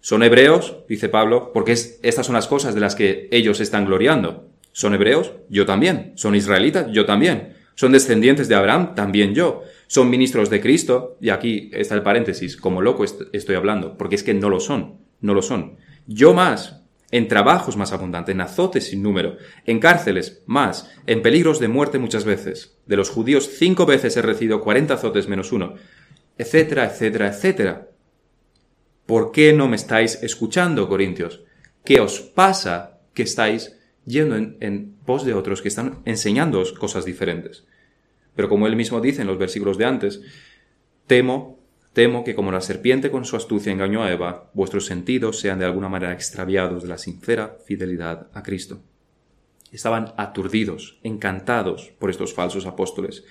Son hebreos, dice Pablo, porque es, estas son las cosas de las que ellos están gloriando. ¿Son hebreos? Yo también. ¿Son israelitas? Yo también. ¿Son descendientes de Abraham? También yo. ¿Son ministros de Cristo? Y aquí está el paréntesis, como loco estoy hablando, porque es que no lo son, no lo son. Yo más, en trabajos más abundantes, en azotes sin número, en cárceles más, en peligros de muerte muchas veces. De los judíos cinco veces he recibido cuarenta azotes menos uno, etcétera, etcétera, etcétera. ¿Por qué no me estáis escuchando, Corintios? ¿Qué os pasa que estáis yendo en, en pos de otros que están enseñándoos cosas diferentes? Pero como él mismo dice en los versículos de antes, temo Temo que como la serpiente con su astucia engañó a Eva, vuestros sentidos sean de alguna manera extraviados de la sincera fidelidad a Cristo. Estaban aturdidos, encantados por estos falsos apóstoles.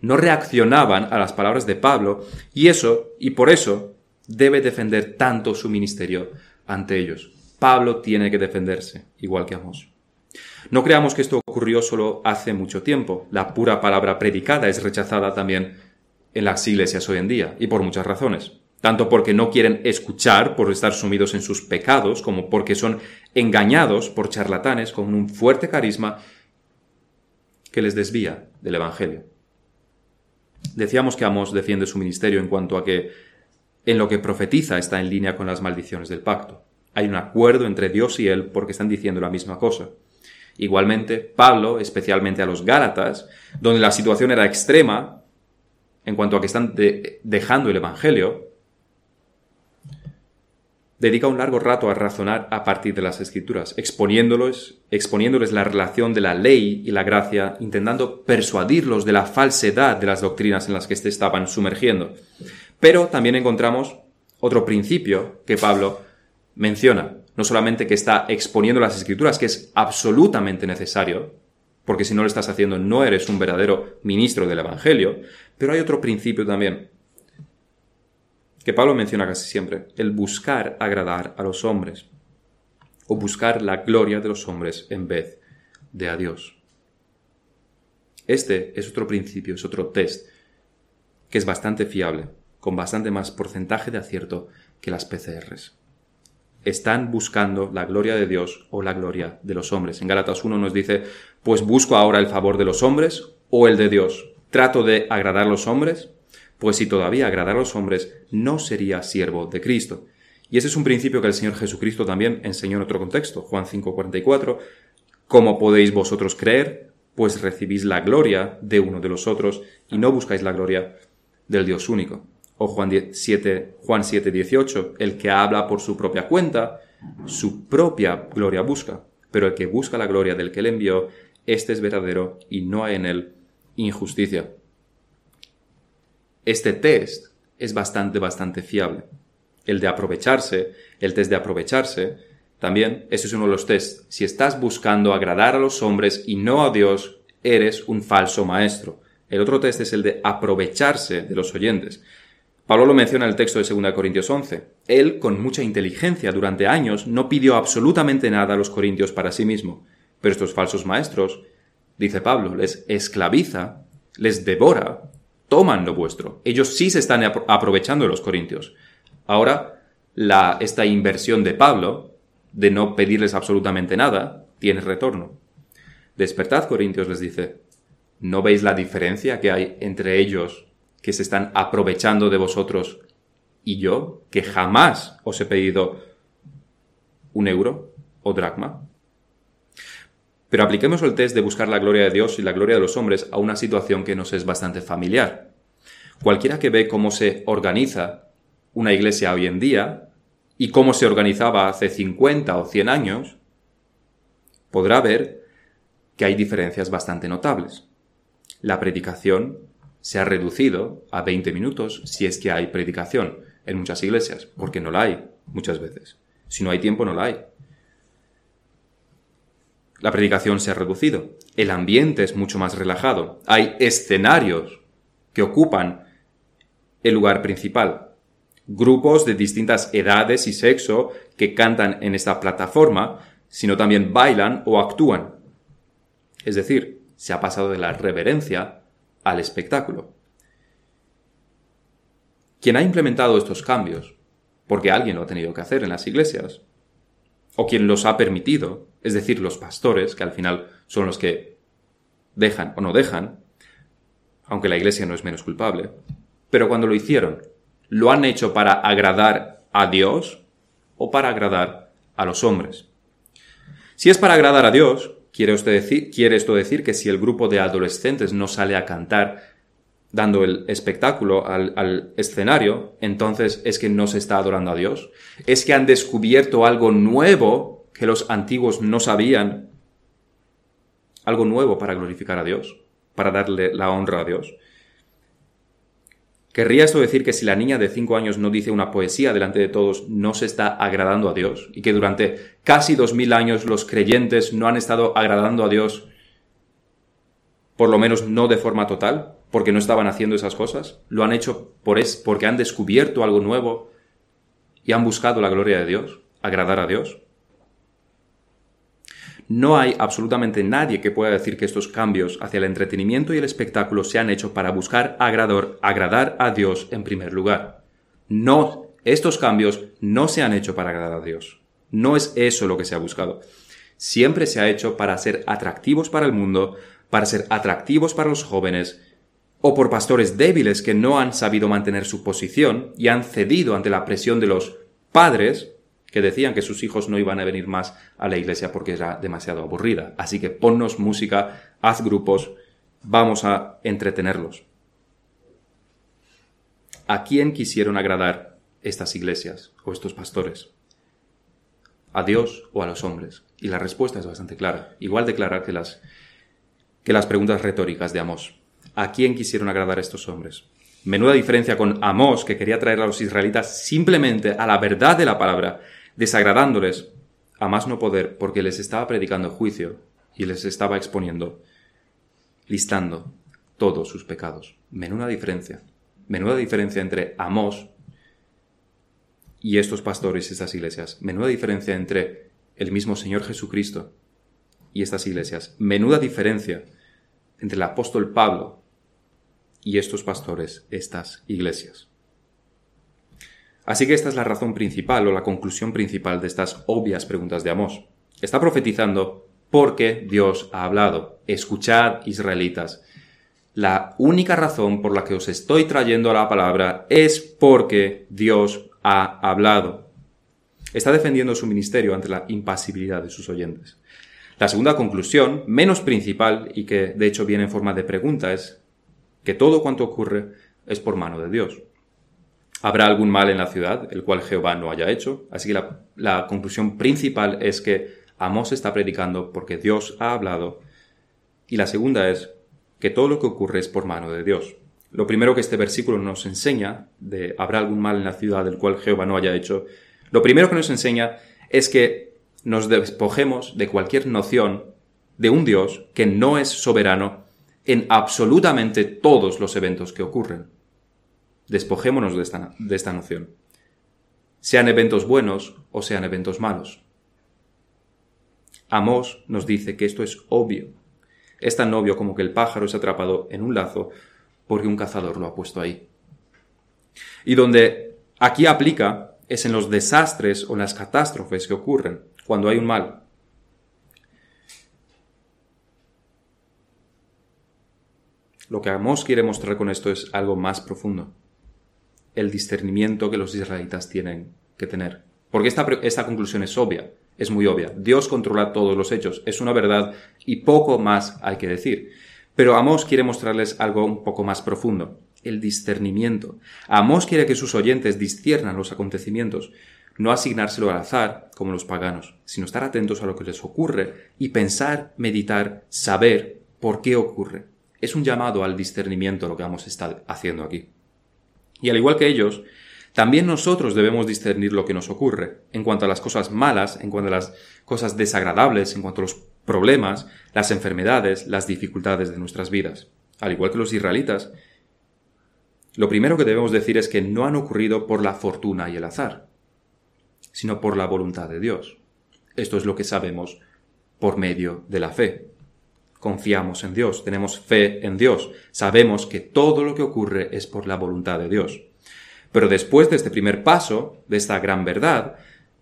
No reaccionaban a las palabras de Pablo y eso, y por eso, debe defender tanto su ministerio ante ellos. Pablo tiene que defenderse, igual que Amos. No creamos que esto ocurrió solo hace mucho tiempo. La pura palabra predicada es rechazada también en las iglesias hoy en día, y por muchas razones. Tanto porque no quieren escuchar por estar sumidos en sus pecados, como porque son engañados por charlatanes con un fuerte carisma que les desvía del Evangelio. Decíamos que Amos defiende su ministerio en cuanto a que en lo que profetiza está en línea con las maldiciones del pacto. Hay un acuerdo entre Dios y él porque están diciendo la misma cosa. Igualmente, Pablo, especialmente a los Gálatas, donde la situación era extrema, en cuanto a que están dejando el Evangelio, dedica un largo rato a razonar a partir de las escrituras, exponiéndoles, exponiéndoles la relación de la ley y la gracia, intentando persuadirlos de la falsedad de las doctrinas en las que se estaban sumergiendo. Pero también encontramos otro principio que Pablo menciona, no solamente que está exponiendo las escrituras, que es absolutamente necesario, porque si no lo estás haciendo no eres un verdadero ministro del Evangelio. Pero hay otro principio también, que Pablo menciona casi siempre, el buscar agradar a los hombres, o buscar la gloria de los hombres en vez de a Dios. Este es otro principio, es otro test, que es bastante fiable, con bastante más porcentaje de acierto que las PCRs. Están buscando la gloria de Dios o la gloria de los hombres. En Gálatas 1 nos dice, pues busco ahora el favor de los hombres o el de Dios. ¿Trato de agradar a los hombres? Pues si todavía agradar a los hombres, no sería siervo de Cristo. Y ese es un principio que el Señor Jesucristo también enseñó en otro contexto, Juan 5:44, ¿cómo podéis vosotros creer? Pues recibís la gloria de uno de los otros y no buscáis la gloria del Dios único. O Juan 7, Juan 7, 18, el que habla por su propia cuenta, su propia gloria busca, pero el que busca la gloria del que le envió, este es verdadero y no hay en él injusticia. Este test es bastante, bastante fiable. El de aprovecharse, el test de aprovecharse, también, ese es uno de los tests. Si estás buscando agradar a los hombres y no a Dios, eres un falso maestro. El otro test es el de aprovecharse de los oyentes. Pablo lo menciona en el texto de 2 Corintios 11. Él, con mucha inteligencia durante años, no pidió absolutamente nada a los corintios para sí mismo. Pero estos falsos maestros, dice Pablo, les esclaviza, les devora, toman lo vuestro. Ellos sí se están aprovechando de los corintios. Ahora, esta inversión de Pablo, de no pedirles absolutamente nada, tiene retorno. Despertad, corintios, les dice. ¿No veis la diferencia que hay entre ellos que se están aprovechando de vosotros y yo, que jamás os he pedido un euro o dracma? Pero apliquemos el test de buscar la gloria de Dios y la gloria de los hombres a una situación que nos es bastante familiar. Cualquiera que ve cómo se organiza una iglesia hoy en día y cómo se organizaba hace 50 o 100 años, podrá ver que hay diferencias bastante notables. La predicación se ha reducido a 20 minutos si es que hay predicación en muchas iglesias, porque no la hay muchas veces. Si no hay tiempo, no la hay. La predicación se ha reducido. El ambiente es mucho más relajado. Hay escenarios que ocupan el lugar principal. Grupos de distintas edades y sexo que cantan en esta plataforma, sino también bailan o actúan. Es decir, se ha pasado de la reverencia al espectáculo. Quien ha implementado estos cambios, porque alguien lo ha tenido que hacer en las iglesias, o quien los ha permitido, es decir, los pastores, que al final son los que dejan o no dejan, aunque la iglesia no es menos culpable, pero cuando lo hicieron, ¿lo han hecho para agradar a Dios o para agradar a los hombres? Si es para agradar a Dios, quiere, usted decir, quiere esto decir que si el grupo de adolescentes no sale a cantar dando el espectáculo al, al, escenario, entonces es que no se está adorando a Dios. Es que han descubierto algo nuevo que los antiguos no sabían. Algo nuevo para glorificar a Dios, para darle la honra a Dios. ¿Querría esto decir que si la niña de cinco años no dice una poesía delante de todos, no se está agradando a Dios? Y que durante casi dos mil años los creyentes no han estado agradando a Dios, por lo menos no de forma total, porque no estaban haciendo esas cosas. Lo han hecho por es, porque han descubierto algo nuevo y han buscado la gloria de Dios, agradar a Dios. No hay absolutamente nadie que pueda decir que estos cambios hacia el entretenimiento y el espectáculo se han hecho para buscar agradar, a Dios en primer lugar. No, estos cambios no se han hecho para agradar a Dios. No es eso lo que se ha buscado. Siempre se ha hecho para ser atractivos para el mundo, para ser atractivos para los jóvenes, o por pastores débiles que no han sabido mantener su posición y han cedido ante la presión de los padres que decían que sus hijos no iban a venir más a la iglesia porque era demasiado aburrida. Así que ponnos música, haz grupos, vamos a entretenerlos. ¿A quién quisieron agradar estas iglesias o estos pastores? ¿A Dios o a los hombres? Y la respuesta es bastante clara, igual de clara que las, que las preguntas retóricas de Amós. ¿A quién quisieron agradar estos hombres? Menuda diferencia con Amós, que quería traer a los israelitas simplemente a la verdad de la palabra desagradándoles a más no poder porque les estaba predicando juicio y les estaba exponiendo, listando todos sus pecados. Menuda diferencia. Menuda diferencia entre Amós y estos pastores y estas iglesias. Menuda diferencia entre el mismo Señor Jesucristo y estas iglesias. Menuda diferencia entre el apóstol Pablo y estos pastores, estas iglesias. Así que esta es la razón principal o la conclusión principal de estas obvias preguntas de Amós. Está profetizando porque Dios ha hablado. Escuchad, israelitas. La única razón por la que os estoy trayendo la palabra es porque Dios ha hablado. Está defendiendo su ministerio ante la impasibilidad de sus oyentes. La segunda conclusión, menos principal y que de hecho viene en forma de pregunta, es que todo cuanto ocurre es por mano de Dios. Habrá algún mal en la ciudad, el cual Jehová no haya hecho. Así que la, conclusión principal es que Amós está predicando porque Dios ha hablado. Y la segunda es que todo lo que ocurre es por mano de Dios. Lo primero que este versículo nos enseña, de habrá algún mal en la ciudad del cual Jehová no haya hecho, lo primero que nos enseña es que nos despojemos de cualquier noción de un Dios que no es soberano en absolutamente todos los eventos que ocurren. Despojémonos de esta, noción. Sean eventos buenos o sean eventos malos. Amós nos dice que esto es obvio. Es tan obvio como que el pájaro es atrapado en un lazo porque un cazador lo ha puesto ahí. Y donde aquí aplica es en los desastres o las catástrofes que ocurren cuando hay un mal. Lo que Amós quiere mostrar con esto es algo más profundo. El discernimiento que los israelitas tienen que tener. Porque esta, esta conclusión es obvia, es muy obvia. Dios controla todos los hechos, es una verdad y poco más hay que decir. Pero Amós quiere mostrarles algo un poco más profundo, el discernimiento. Amós quiere que sus oyentes disciernan los acontecimientos, no asignárselo al azar, como los paganos, sino estar atentos a lo que les ocurre y pensar, meditar, saber por qué ocurre. Es un llamado al discernimiento lo que vamos a estar haciendo aquí. Y al igual que ellos, también nosotros debemos discernir lo que nos ocurre, en cuanto a las cosas malas, en cuanto a las cosas desagradables, en cuanto a los problemas, las enfermedades, las dificultades de nuestras vidas. Al igual que los israelitas, lo primero que debemos decir es que no han ocurrido por la fortuna y el azar, sino por la voluntad de Dios. Esto es lo que sabemos por medio de la fe. Confiamos en Dios, tenemos fe en Dios, sabemos que todo lo que ocurre es por la voluntad de Dios. Pero después de este primer paso, de esta gran verdad,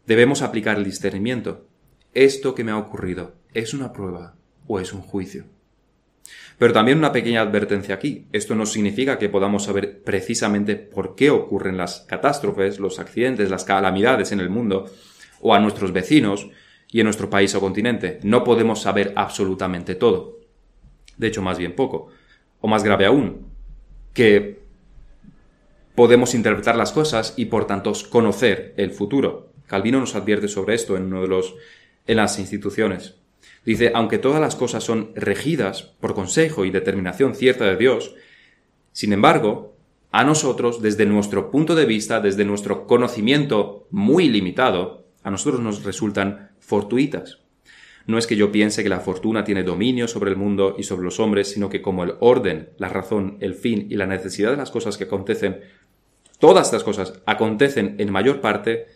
debemos aplicar el discernimiento. ¿Esto que me ha ocurrido es una prueba o es un juicio? Pero también una pequeña advertencia aquí. Esto no significa que podamos saber precisamente por qué ocurren las catástrofes, los accidentes, las calamidades en el mundo, o a nuestros vecinos y en nuestro país o continente. No podemos saber absolutamente todo. De hecho, más bien poco. O más grave aún, que podemos interpretar las cosas y por tanto conocer el futuro. Calvino nos advierte sobre esto en uno de los en las instituciones. Dice, aunque todas las cosas son regidas por consejo y determinación cierta de Dios, sin embargo, a nosotros, desde nuestro punto de vista, desde nuestro conocimiento muy limitado, a nosotros nos resultan fortuitas. No es que yo piense que la fortuna tiene dominio sobre el mundo y sobre los hombres, sino que como el orden, la razón, el fin y la necesidad de las cosas que acontecen, todas estas cosas acontecen en mayor parte,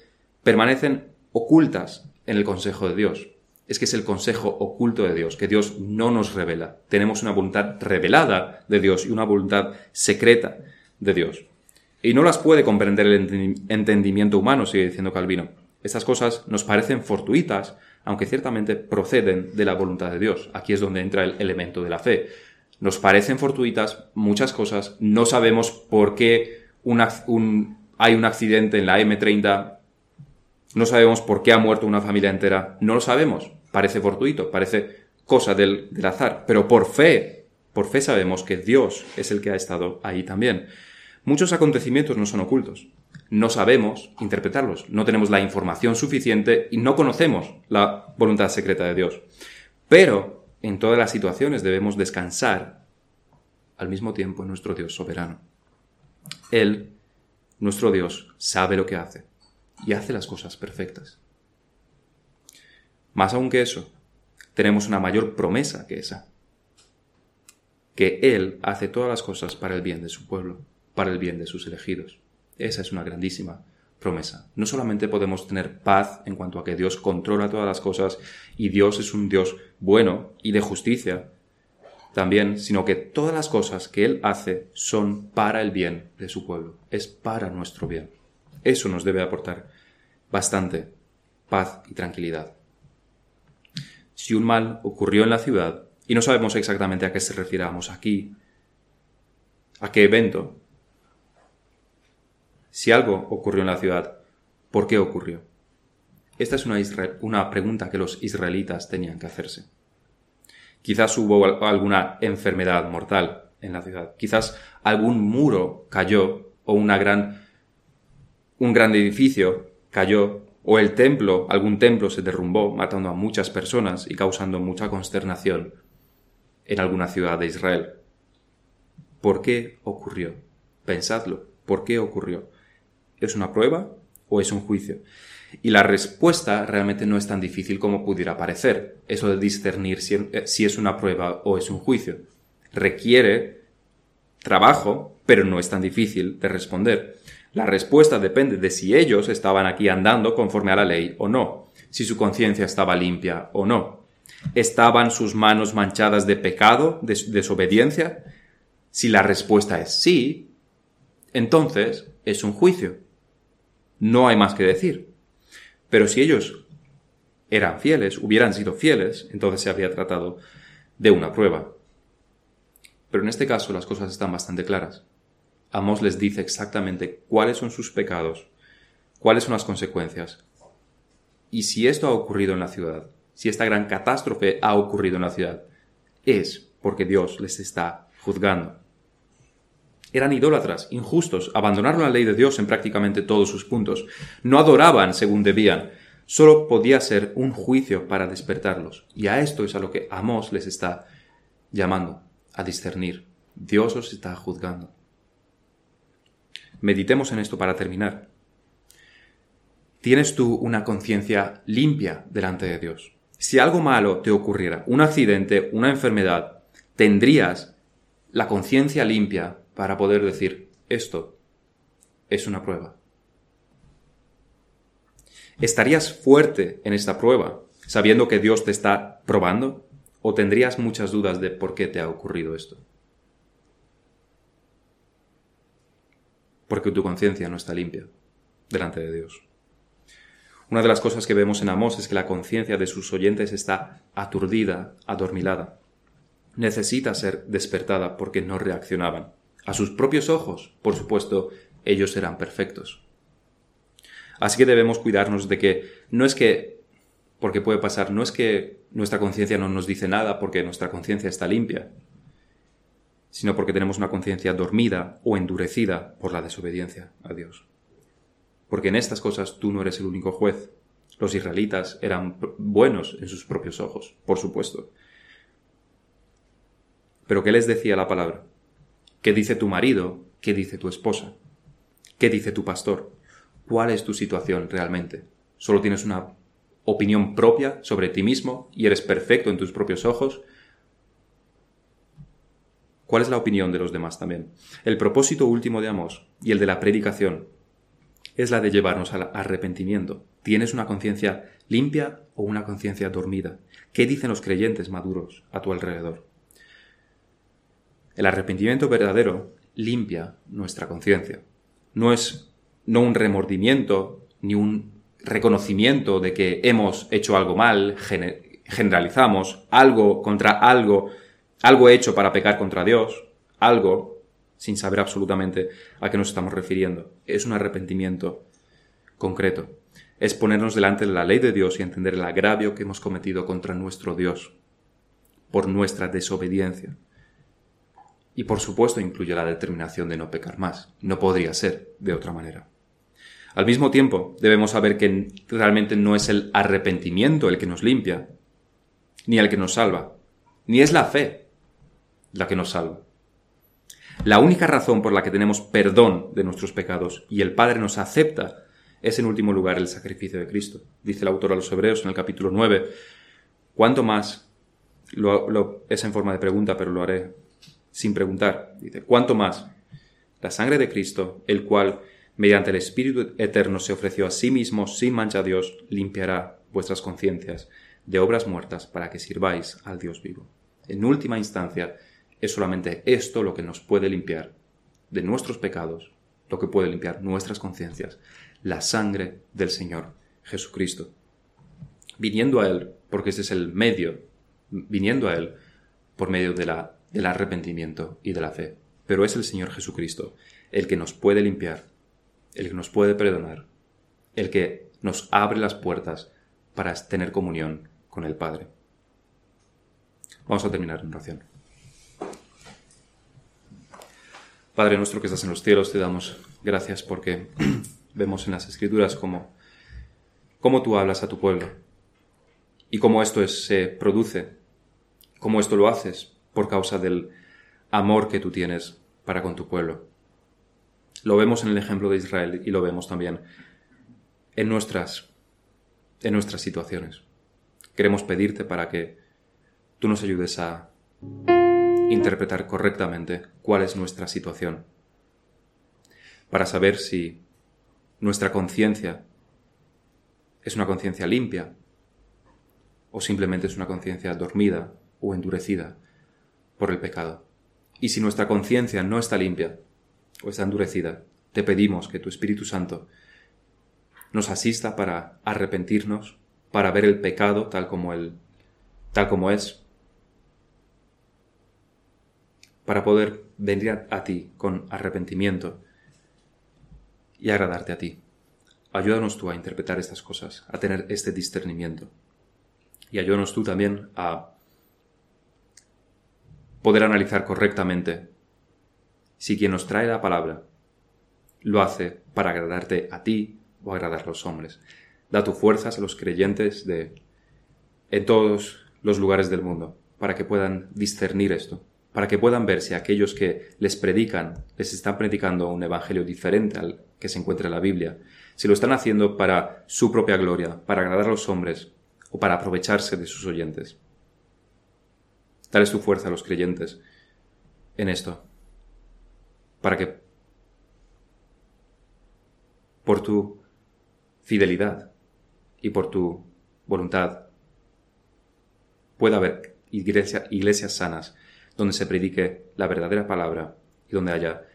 permanecen ocultas en el consejo de Dios es que es el consejo oculto de Dios, que Dios no nos revela. Tenemos una voluntad revelada de Dios y una voluntad secreta de Dios. Y no las puede comprender el entendimiento humano, sigue diciendo Calvino. Estas cosas nos parecen fortuitas, aunque ciertamente proceden de la voluntad de Dios. Aquí es donde entra el elemento de la fe. Nos parecen fortuitas muchas cosas, no sabemos por qué hay un accidente en la M30 no sabemos por qué ha muerto una familia entera. No lo sabemos. Parece fortuito, parece cosa del, azar. Pero por fe, por fe sabemos que Dios es el que ha estado ahí también. Muchos acontecimientos no son ocultos. No sabemos interpretarlos. No tenemos la información suficiente y no conocemos la voluntad secreta de Dios. Pero en todas las situaciones debemos descansar al mismo tiempo en nuestro Dios soberano. Él, nuestro Dios, sabe lo que hace y hace las cosas perfectas. Más aún que eso, tenemos una mayor promesa que esa, que Él hace todas las cosas para el bien de su pueblo, para el bien de sus elegidos. Esa es una grandísima promesa. No solamente podemos tener paz en cuanto a que Dios controla todas las cosas y Dios es un Dios bueno y de justicia, también, sino que todas las cosas que Él hace son para el bien de su pueblo, es para nuestro bien. Eso nos debe aportar bastante paz y tranquilidad. Si un mal ocurrió en la ciudad, y no sabemos exactamente a qué se refiramos aquí, a qué evento, si algo ocurrió en la ciudad, ¿por qué ocurrió? Esta es una, una pregunta que los israelitas tenían que hacerse. Quizás hubo alguna enfermedad mortal en la ciudad. Quizás algún muro cayó o gran, un gran edificio cayó o el templo, algún templo se derrumbó matando a muchas personas y causando mucha consternación en alguna ciudad de Israel. ¿Por qué ocurrió? Pensadlo. ¿Por qué ocurrió? ¿Es una prueba o es un juicio? Y la respuesta realmente no es tan difícil como pudiera parecer, eso de discernir eh, si, es una prueba o es un juicio. Requiere trabajo, pero no es tan difícil de responder. La respuesta depende de si ellos estaban aquí andando conforme a la ley o no, si su conciencia estaba limpia o no. ¿Estaban sus manos manchadas de pecado, de desobediencia? Si la respuesta es sí, entonces es un juicio. No hay más que decir. Pero si ellos eran fieles, hubieran sido fieles, entonces se habría tratado de una prueba. Pero en este caso las cosas están bastante claras. Amos les dice exactamente cuáles son sus pecados, cuáles son las consecuencias. Y si esto ha ocurrido en la ciudad, si esta gran catástrofe ha ocurrido en la ciudad, es porque Dios les está juzgando. Eran idólatras, injustos, abandonaron la ley de Dios en prácticamente todos sus puntos, no adoraban según debían, solo podía ser un juicio para despertarlos. Y a esto es a lo que Amós les está llamando, a discernir. Dios os está juzgando. Meditemos en esto para terminar. ¿Tienes tú una conciencia limpia delante de Dios? Si algo malo te ocurriera, un accidente, una enfermedad, tendrías la conciencia limpia para poder decir, esto es una prueba. ¿Estarías fuerte en esta prueba sabiendo que Dios te está probando? ¿O tendrías muchas dudas de por qué te ha ocurrido esto? Porque tu conciencia no está limpia delante de Dios. Una de las cosas que vemos en Amós es que la conciencia de sus oyentes está aturdida, adormilada. Necesita ser despertada porque no reaccionaban. A sus propios ojos, por supuesto, ellos eran perfectos. Así que debemos cuidarnos de que no es que, porque puede pasar, no es que nuestra conciencia no nos dice nada porque nuestra conciencia está limpia, sino porque tenemos una conciencia dormida o endurecida por la desobediencia a Dios. Porque en estas cosas tú no eres el único juez. Los israelitas eran buenos en sus propios ojos, por supuesto. Pero ¿qué les decía la palabra? ¿Qué dice tu marido? ¿Qué dice tu esposa? ¿Qué dice tu pastor? ¿Cuál es tu situación realmente? ¿Solo tienes una opinión propia sobre ti mismo y eres perfecto en tus propios ojos? ¿Cuál es la opinión de los demás también? El propósito último de Amos y el de la predicación es la de llevarnos al arrepentimiento. ¿Tienes una conciencia limpia o una conciencia dormida? ¿Qué dicen los creyentes maduros a tu alrededor? El arrepentimiento verdadero limpia nuestra conciencia. No es no un remordimiento ni un reconocimiento de que hemos hecho algo mal, generalizamos algo contra algo, algo hecho para pecar contra Dios, algo sin saber absolutamente a qué nos estamos refiriendo. Es un arrepentimiento concreto. Es ponernos delante de la ley de Dios y entender el agravio que hemos cometido contra nuestro Dios por nuestra desobediencia. Y por supuesto incluye la determinación de no pecar más. No podría ser de otra manera. Al mismo tiempo, debemos saber que realmente no es el arrepentimiento el que nos limpia, ni el que nos salva, ni es la fe la que nos salva. La única razón por la que tenemos perdón de nuestros pecados y el Padre nos acepta es en último lugar el sacrificio de Cristo. Dice el autor a los Hebreos en el capítulo 9. ¿Cuánto más? Lo, es en forma de pregunta, pero lo haré sin preguntar. Dice, ¿cuánto más? La sangre de Cristo, el cual, mediante el Espíritu Eterno, se ofreció a sí mismo sin mancha a Dios, limpiará vuestras conciencias de obras muertas para que sirváis al Dios vivo. En última instancia, es solamente esto lo que nos puede limpiar de nuestros pecados, lo que puede limpiar nuestras conciencias, la sangre del Señor Jesucristo. Viniendo a Él, porque ese es el medio, viniendo a Él por medio de la, del arrepentimiento y de la fe. Pero es el Señor Jesucristo el que nos puede limpiar, el que nos puede perdonar, el que nos abre las puertas para tener comunión con el Padre. Vamos a terminar en oración. Padre nuestro que estás en los cielos, te damos gracias porque vemos en las Escrituras cómo, cómo tú hablas a tu pueblo y cómo esto se produce, cómo esto lo haces por causa del amor que tú tienes para con tu pueblo. Lo vemos en el ejemplo de Israel y lo vemos también en nuestras, en nuestras situaciones. Queremos pedirte para que tú nos ayudes a interpretar correctamente cuál es nuestra situación, para saber si nuestra conciencia es una conciencia limpia o simplemente es una conciencia dormida o endurecida por el pecado. Y si nuestra conciencia no está limpia o está endurecida, te pedimos que tu Espíritu Santo nos asista para arrepentirnos, para ver el pecado tal como él, tal como es, para poder venir a, ti con arrepentimiento y agradarte a ti. Ayúdanos tú a interpretar estas cosas, a tener este discernimiento. Y ayúdanos tú también a poder analizar correctamente si quien nos trae la palabra lo hace para agradarte a ti o agradar a los hombres. Da tu fuerzas a los creyentes de en todos los lugares del mundo para que puedan discernir esto para que puedan ver si aquellos que les predican les están predicando un evangelio diferente al que se encuentra en la Biblia, si lo están haciendo para su propia gloria, para agradar a los hombres o para aprovecharse de sus oyentes. Dale tu fuerza a los creyentes en esto, para que por tu fidelidad y por tu voluntad pueda haber iglesias sanas donde se predique la verdadera palabra y donde haya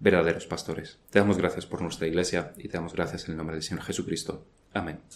verdaderos pastores. Te damos gracias por nuestra iglesia y te damos gracias en el nombre del Señor Jesucristo. Amén.